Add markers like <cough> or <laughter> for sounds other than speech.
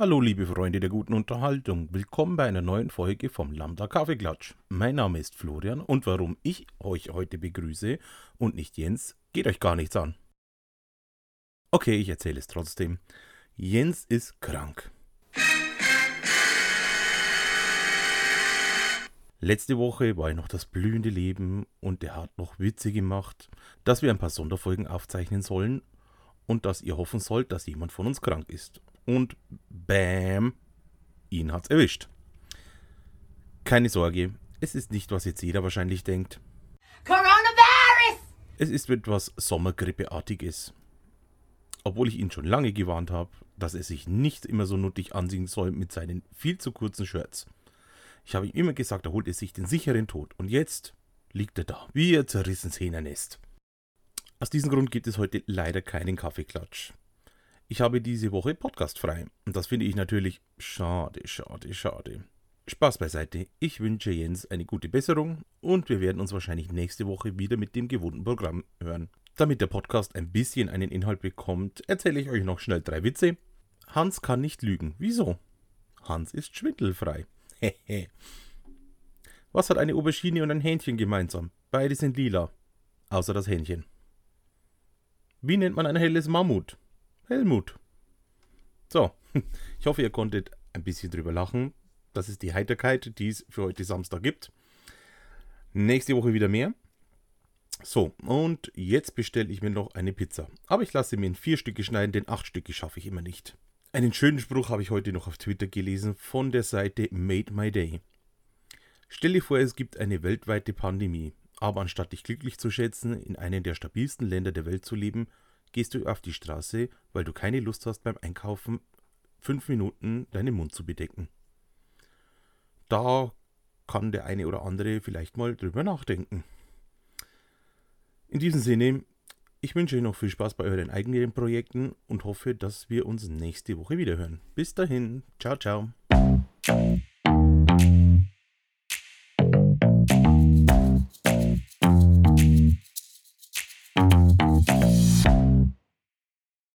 Hallo liebe Freunde der guten Unterhaltung, willkommen bei einer neuen Folge vom Lambda Kaffeeklatsch. Mein Name ist Florian und warum ich euch heute begrüße und nicht Jens, geht euch gar nichts an. Okay, ich erzähle es trotzdem. Jens ist krank. Letzte Woche war ja noch das blühende Leben und er hat noch Witze gemacht, dass wir ein paar Sonderfolgen aufzeichnen sollen und dass ihr hoffen sollt, dass jemand von uns krank ist und bam, ihn hat's erwischt. Keine Sorge, es ist nicht, was jetzt jeder wahrscheinlich denkt. Coronavirus! Es ist etwas Sommergrippeartiges. Obwohl ich ihn schon lange gewarnt habe, dass er sich nicht immer so nuttig ansehen soll mit seinen viel zu kurzen Shirts. Ich habe ihm immer gesagt, er holt es sich den sicheren Tod. Und jetzt liegt er da, wie ein zerrissenes Hähnernest. Aus diesem Grund gibt es heute leider keinen Kaffeeklatsch. Ich habe diese Woche Podcast frei. Und das finde ich natürlich schade, schade, schade. Spaß beiseite. Ich wünsche Jens eine gute Besserung und wir werden uns wahrscheinlich nächste Woche wieder mit dem gewohnten Programm hören. Damit der Podcast ein bisschen einen Inhalt bekommt, erzähle ich euch noch schnell drei Witze. Hans kann nicht lügen. Wieso? Hans ist schwindelfrei. Hehe. Was hat eine Aubergine und ein Hähnchen gemeinsam? Beide sind lila. Außer das Hähnchen. Wie nennt man ein helles Mammut? Helmut. So, <laughs> ich hoffe, ihr konntet ein bisschen drüber lachen. Das ist die Heiterkeit, die es für heute Samstag gibt. Nächste Woche wieder mehr. So, und jetzt bestelle ich mir noch eine Pizza. Aber ich lasse mir in vier Stücke schneiden, denn acht Stücke schaffe ich immer nicht. Einen schönen Spruch habe ich heute noch auf Twitter gelesen von der Seite Made My Day. Stell dir vor, es gibt eine weltweite Pandemie, aber anstatt dich glücklich zu schätzen, in einem der stabilsten Länder der Welt zu leben, gehst du auf die Straße, weil du keine Lust hast beim Einkaufen fünf Minuten deinen Mund zu bedecken. Da kann der eine oder andere vielleicht mal drüber nachdenken. In diesem Sinne, ich wünsche euch noch viel Spaß bei euren eigenen Projekten und hoffe, dass wir uns nächste Woche wieder hören. Bis dahin, ciao, ciao.